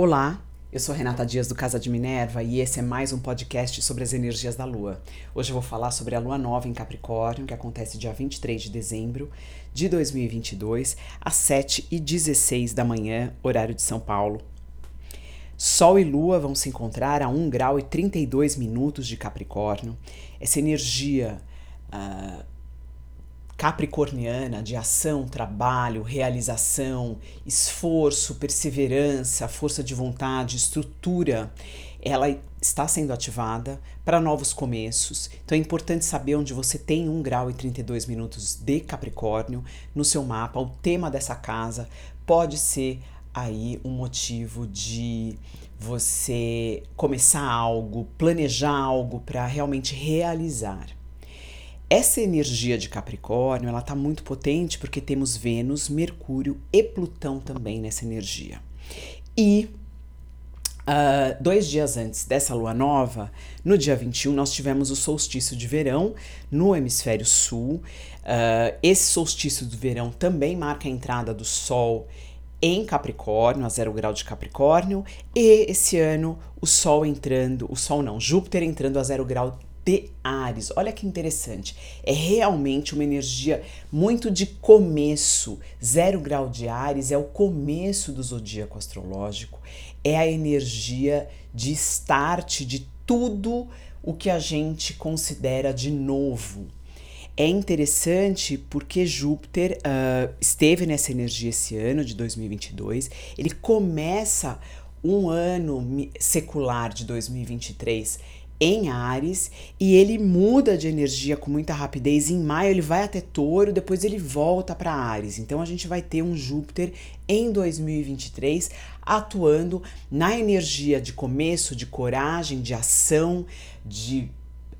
Olá, eu sou Renata Dias do Casa de Minerva e esse é mais um podcast sobre as energias da Lua. Hoje eu vou falar sobre a Lua Nova em Capricórnio, que acontece dia 23 de dezembro de 2022, às 7h16 da manhã, horário de São Paulo. Sol e Lua vão se encontrar a 1 grau e 32 minutos de Capricórnio. Essa energia uh, capricorniana de ação, trabalho, realização, esforço, perseverança, força de vontade, estrutura, ela está sendo ativada para novos começos. Então é importante saber onde você tem 1 grau e 32 minutos de Capricórnio no seu mapa. O tema dessa casa pode ser aí um motivo de você começar algo, planejar algo para realmente realizar. Essa energia de Capricórnio, ela está muito potente porque temos Vênus, Mercúrio e Plutão também nessa energia. E uh, dois dias antes dessa lua nova, no dia 21, nós tivemos o solstício de verão no hemisfério sul. Uh, esse solstício do verão também marca a entrada do Sol em Capricórnio, a zero grau de Capricórnio, e esse ano o Sol entrando, o Sol não, Júpiter entrando a zero grau de Ares. Olha que interessante. É realmente uma energia muito de começo. Zero grau de Ares é o começo do zodíaco astrológico. É a energia de start de tudo o que a gente considera de novo. É interessante porque Júpiter uh, esteve nessa energia esse ano de 2022. Ele começa um ano secular de 2023 em Ares e ele muda de energia com muita rapidez. Em maio ele vai até Touro, depois ele volta para Ares. Então a gente vai ter um Júpiter em 2023 atuando na energia de começo, de coragem, de ação, de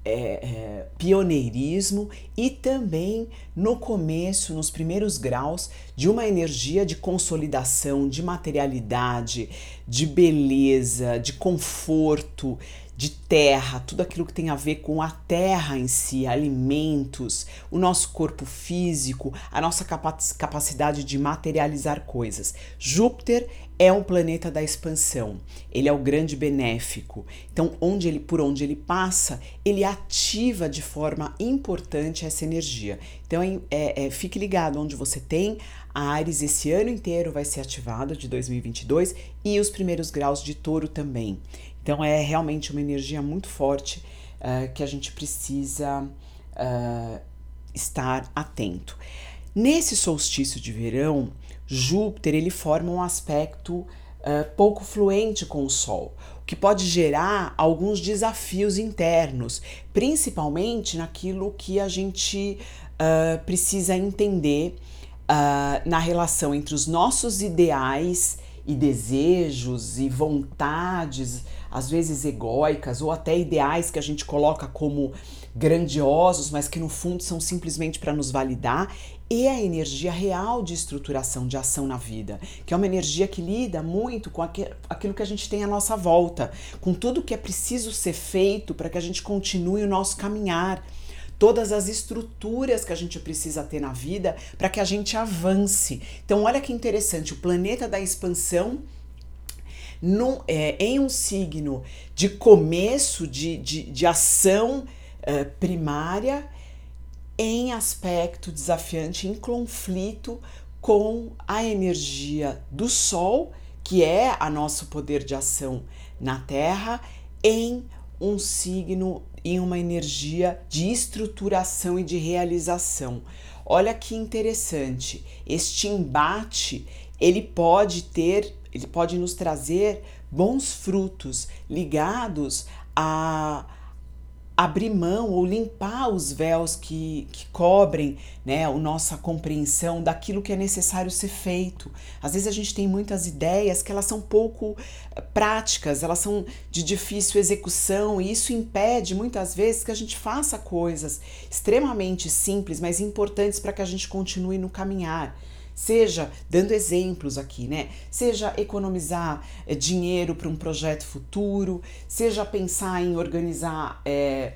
é, é, pioneirismo e também no começo, nos primeiros graus, de uma energia de consolidação, de materialidade, de beleza, de conforto, de terra, tudo aquilo que tem a ver com a terra em si, alimentos, o nosso corpo físico, a nossa capacidade de materializar coisas. Júpiter é um planeta da expansão. Ele é o grande benéfico. Então, onde ele, por onde ele passa, ele ativa de forma importante essa energia. Então, é, é, fique ligado onde você tem. A Ares esse ano inteiro vai ser ativado de 2022 e os primeiros graus de Touro também. Então é realmente uma energia muito forte uh, que a gente precisa uh, estar atento. Nesse solstício de verão, Júpiter ele forma um aspecto uh, pouco fluente com o Sol, o que pode gerar alguns desafios internos, principalmente naquilo que a gente precisa entender na relação entre os nossos ideais e desejos e vontades às vezes egóicas ou até ideais que a gente coloca como grandiosos, mas que no fundo são simplesmente para nos validar, e a energia real de estruturação de ação na vida, que é uma energia que lida muito com aquilo que a gente tem à nossa volta, com tudo que é preciso ser feito para que a gente continue o nosso caminhar todas as estruturas que a gente precisa ter na vida para que a gente avance. Então, olha que interessante, o planeta da expansão num, é, em um signo de começo de, de, de ação é, primária, em aspecto desafiante, em conflito com a energia do Sol, que é a nosso poder de ação na Terra, em um signo, em uma energia de estruturação e de realização. Olha que interessante, este embate ele pode ter ele pode nos trazer bons frutos ligados a abrir mão ou limpar os véus que, que cobrem né, a nossa compreensão daquilo que é necessário ser feito. Às vezes a gente tem muitas ideias que elas são pouco eh, práticas, elas são de difícil execução e isso impede muitas vezes que a gente faça coisas extremamente simples, mas importantes para que a gente continue no caminhar seja dando exemplos aqui, né? Seja economizar é, dinheiro para um projeto futuro, seja pensar em organizar é,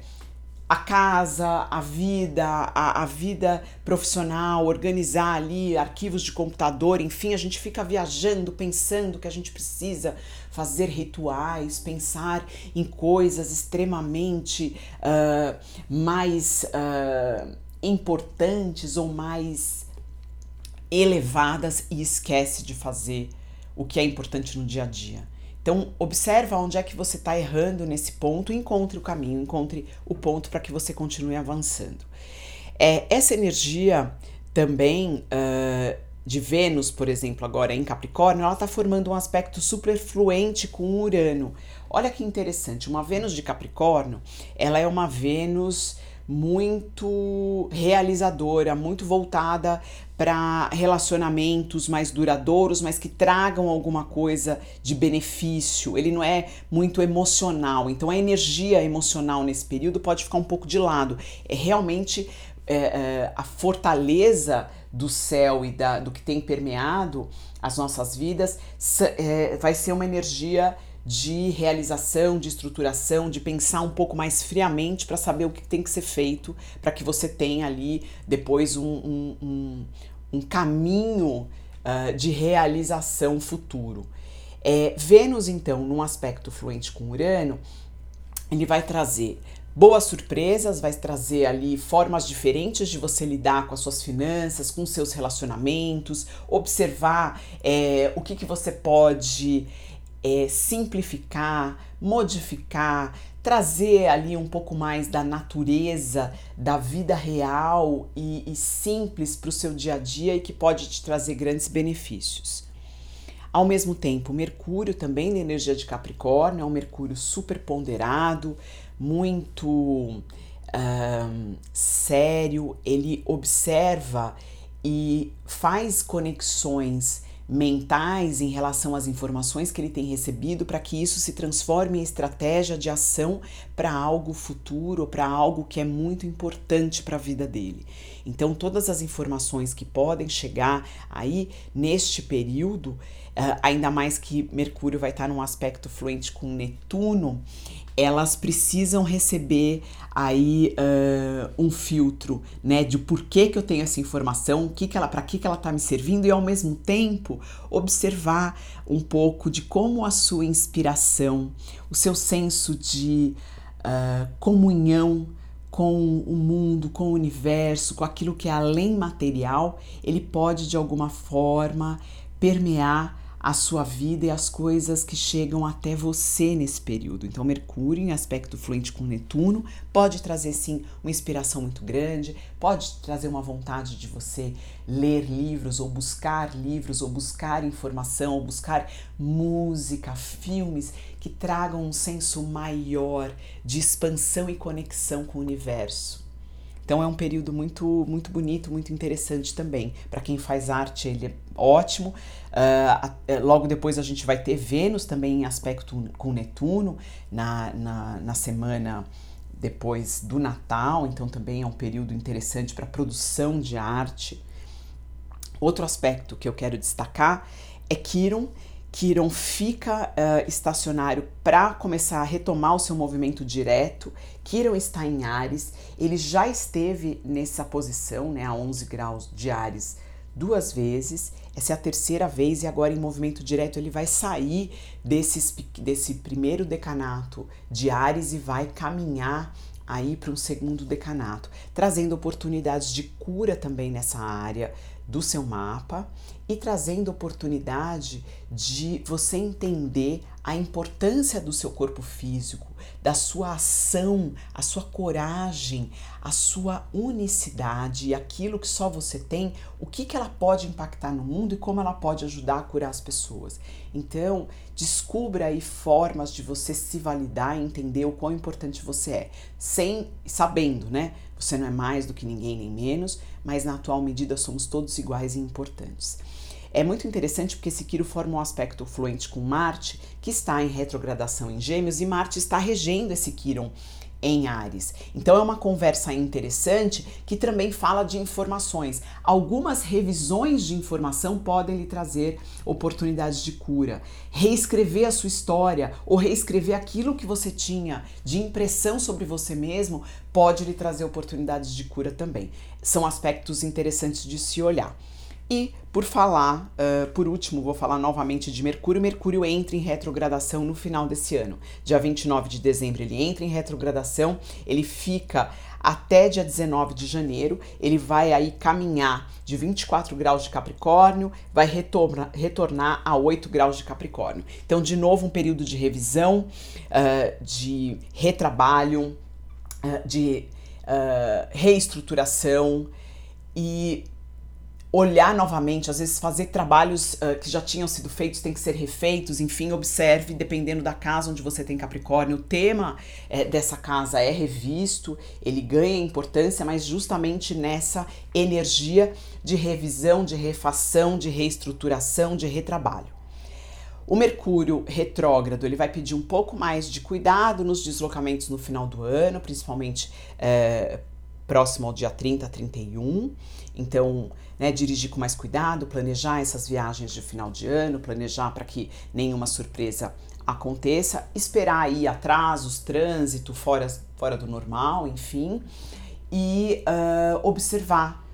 a casa, a vida, a, a vida profissional, organizar ali arquivos de computador, enfim, a gente fica viajando, pensando que a gente precisa fazer rituais, pensar em coisas extremamente uh, mais uh, importantes ou mais elevadas e esquece de fazer o que é importante no dia a dia. Então, observa onde é que você está errando nesse ponto encontre o caminho, encontre o ponto para que você continue avançando. É, essa energia também uh, de Vênus, por exemplo, agora em Capricórnio, ela está formando um aspecto superfluente com Urano. Olha que interessante, uma Vênus de Capricórnio, ela é uma Vênus muito realizadora, muito voltada para relacionamentos mais duradouros, mas que tragam alguma coisa de benefício. Ele não é muito emocional, então a energia emocional nesse período pode ficar um pouco de lado. É realmente é, é, a fortaleza do céu e da, do que tem permeado as nossas vidas é, vai ser uma energia de realização, de estruturação, de pensar um pouco mais friamente para saber o que tem que ser feito para que você tenha ali depois um, um, um, um caminho uh, de realização futuro. É, Vênus, então, num aspecto fluente com Urano, ele vai trazer boas surpresas, vai trazer ali formas diferentes de você lidar com as suas finanças, com seus relacionamentos, observar é, o que, que você pode é, simplificar, modificar, trazer ali um pouco mais da natureza, da vida real e, e simples para o seu dia a dia e que pode te trazer grandes benefícios. Ao mesmo tempo, Mercúrio também na energia de Capricórnio é um Mercúrio super ponderado, muito um, sério, ele observa e faz conexões mentais em relação às informações que ele tem recebido para que isso se transforme em estratégia de ação para algo futuro, para algo que é muito importante para a vida dele. Então, todas as informações que podem chegar aí neste período, uh, ainda mais que Mercúrio vai estar num aspecto fluente com Netuno, elas precisam receber aí uh, um filtro, né, de por que, que eu tenho essa informação, que que ela, para que que ela está me servindo e ao mesmo tempo observar um pouco de como a sua inspiração, o seu senso de uh, comunhão com o mundo, com o universo, com aquilo que é além material, ele pode de alguma forma permear a sua vida e as coisas que chegam até você nesse período. Então, Mercúrio, em aspecto fluente com Netuno, pode trazer sim uma inspiração muito grande, pode trazer uma vontade de você ler livros ou buscar livros ou buscar informação ou buscar música, filmes que tragam um senso maior de expansão e conexão com o universo. Então é um período muito, muito bonito, muito interessante também. Para quem faz arte, ele é ótimo. Uh, logo depois a gente vai ter Vênus também em aspecto com Netuno na, na, na semana depois do Natal, então também é um período interessante para produção de arte. Outro aspecto que eu quero destacar é Quiron, Quiron fica uh, estacionário para começar a retomar o seu movimento direto. Quiron está em Ares, ele já esteve nessa posição, né, a 11 graus de Ares, duas vezes. Essa é a terceira vez e agora em movimento direto ele vai sair desses, desse primeiro decanato de Ares e vai caminhar aí para um segundo decanato, trazendo oportunidades de cura também nessa área do seu mapa e trazendo oportunidade de você entender a importância do seu corpo físico, da sua ação, a sua coragem, a sua unicidade e aquilo que só você tem, o que, que ela pode impactar no mundo e como ela pode ajudar a curar as pessoas. Então, descubra aí formas de você se validar e entender o quão importante você é, sem sabendo, né? Você não é mais do que ninguém nem menos, mas na atual medida somos todos iguais e importantes. É muito interessante porque esse Quiro forma um aspecto fluente com Marte, que está em retrogradação em Gêmeos, e Marte está regendo esse Quiron em Ares. Então é uma conversa interessante que também fala de informações. Algumas revisões de informação podem lhe trazer oportunidades de cura. Reescrever a sua história ou reescrever aquilo que você tinha de impressão sobre você mesmo pode lhe trazer oportunidades de cura também. São aspectos interessantes de se olhar. E por falar, uh, por último, vou falar novamente de Mercúrio. Mercúrio entra em retrogradação no final desse ano. Dia 29 de dezembro ele entra em retrogradação, ele fica até dia 19 de janeiro. Ele vai aí caminhar de 24 graus de Capricórnio, vai retorna, retornar a 8 graus de Capricórnio. Então, de novo, um período de revisão, uh, de retrabalho, uh, de reestruturação e olhar novamente, às vezes fazer trabalhos uh, que já tinham sido feitos têm que ser refeitos, enfim, observe, dependendo da casa onde você tem Capricórnio, o tema é, dessa casa é revisto, ele ganha importância, mas justamente nessa energia de revisão, de refação, de reestruturação, de retrabalho. O Mercúrio retrógrado ele vai pedir um pouco mais de cuidado nos deslocamentos no final do ano, principalmente é, próximo ao dia 30, 31. Então, né, dirigir com mais cuidado, planejar essas viagens de final de ano, planejar para que nenhuma surpresa aconteça, esperar aí atrasos, trânsito fora, fora do normal, enfim, e uh, observar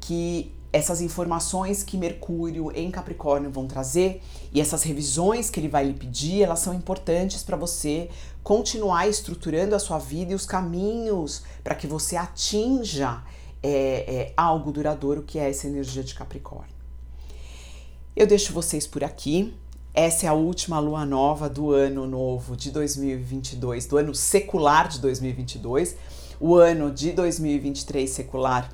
que essas informações que Mercúrio em Capricórnio vão trazer e essas revisões que ele vai lhe pedir, elas são importantes para você continuar estruturando a sua vida e os caminhos para que você atinja é, é, algo duradouro, que é essa energia de Capricórnio. Eu deixo vocês por aqui. Essa é a última lua nova do ano novo de 2022, do ano secular de 2022. O ano de 2023 secular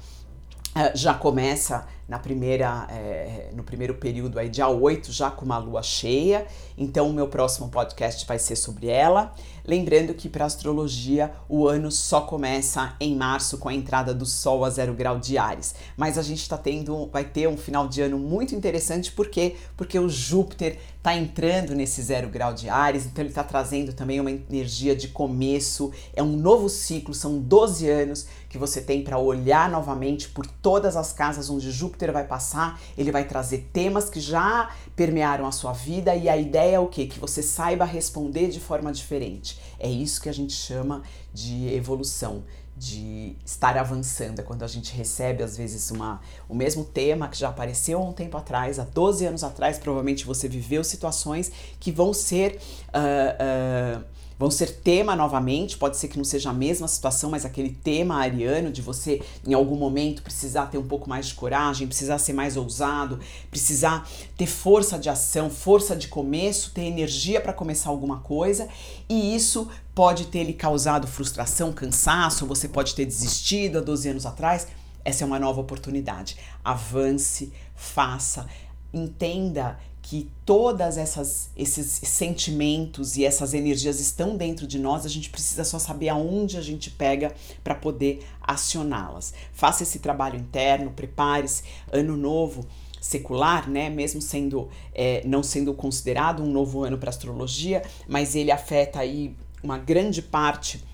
já começa na primeira, é, no primeiro período aí, dia 8, já com uma lua cheia. Então, o meu próximo podcast vai ser sobre ela. Lembrando que para astrologia o ano só começa em março com a entrada do Sol a zero grau de Ares. Mas a gente está tendo, vai ter um final de ano muito interessante, por quê? Porque o Júpiter está entrando nesse zero grau de Ares, então ele está trazendo também uma energia de começo, é um novo ciclo, são 12 anos que você tem para olhar novamente por todas as casas onde Júpiter vai passar, ele vai trazer temas que já permearam a sua vida e a ideia é o quê? Que você saiba responder de forma diferente. É isso que a gente chama de evolução, de estar avançando. É quando a gente recebe, às vezes, uma, o mesmo tema que já apareceu há um tempo atrás, há 12 anos atrás, provavelmente você viveu situações que vão ser. Uh, uh, vão ser tema novamente, pode ser que não seja a mesma situação, mas aquele tema ariano de você em algum momento precisar ter um pouco mais de coragem, precisar ser mais ousado, precisar ter força de ação, força de começo, ter energia para começar alguma coisa, e isso pode ter lhe causado frustração, cansaço, você pode ter desistido há 12 anos atrás. Essa é uma nova oportunidade. Avance, faça, entenda que todas essas esses sentimentos e essas energias estão dentro de nós, a gente precisa só saber aonde a gente pega para poder acioná-las. Faça esse trabalho interno, prepare-se. Ano novo secular, né, mesmo sendo é, não sendo considerado um novo ano para astrologia, mas ele afeta aí uma grande parte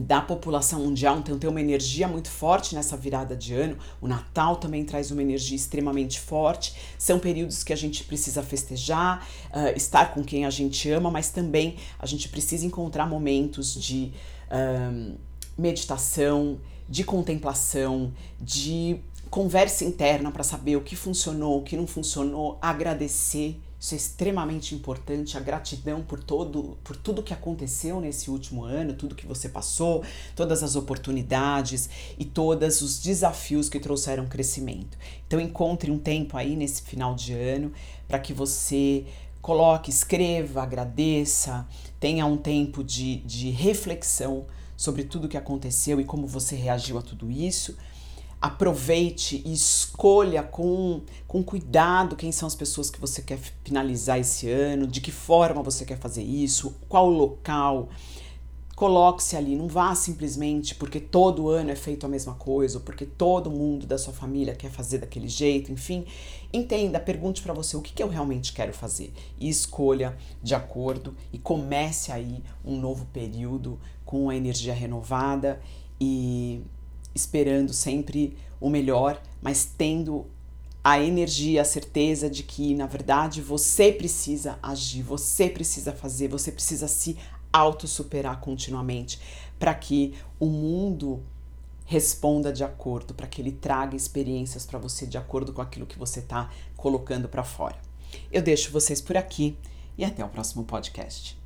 da população mundial, então tem uma energia muito forte nessa virada de ano. O Natal também traz uma energia extremamente forte. São períodos que a gente precisa festejar, uh, estar com quem a gente ama, mas também a gente precisa encontrar momentos de uh, meditação, de contemplação, de conversa interna para saber o que funcionou, o que não funcionou, agradecer isso é extremamente importante, a gratidão por todo, por tudo que aconteceu nesse último ano, tudo que você passou, todas as oportunidades e todos os desafios que trouxeram crescimento. Então encontre um tempo aí nesse final de ano para que você coloque, escreva, agradeça, tenha um tempo de, de reflexão sobre tudo que aconteceu e como você reagiu a tudo isso aproveite e escolha com, com cuidado quem são as pessoas que você quer finalizar esse ano, de que forma você quer fazer isso, qual local, Coloque-se ali, não vá simplesmente porque todo ano é feito a mesma coisa, ou porque todo mundo da sua família quer fazer daquele jeito, enfim. Entenda, pergunte para você o que, que eu realmente quero fazer e escolha de acordo e comece aí um novo período com a energia renovada e esperando sempre o melhor, mas tendo a energia, a certeza de que, na verdade, você precisa agir, você precisa fazer, você precisa se autossuperar continuamente para que o mundo responda de acordo, para que ele traga experiências para você de acordo com aquilo que você está colocando para fora. Eu deixo vocês por aqui e até o próximo podcast.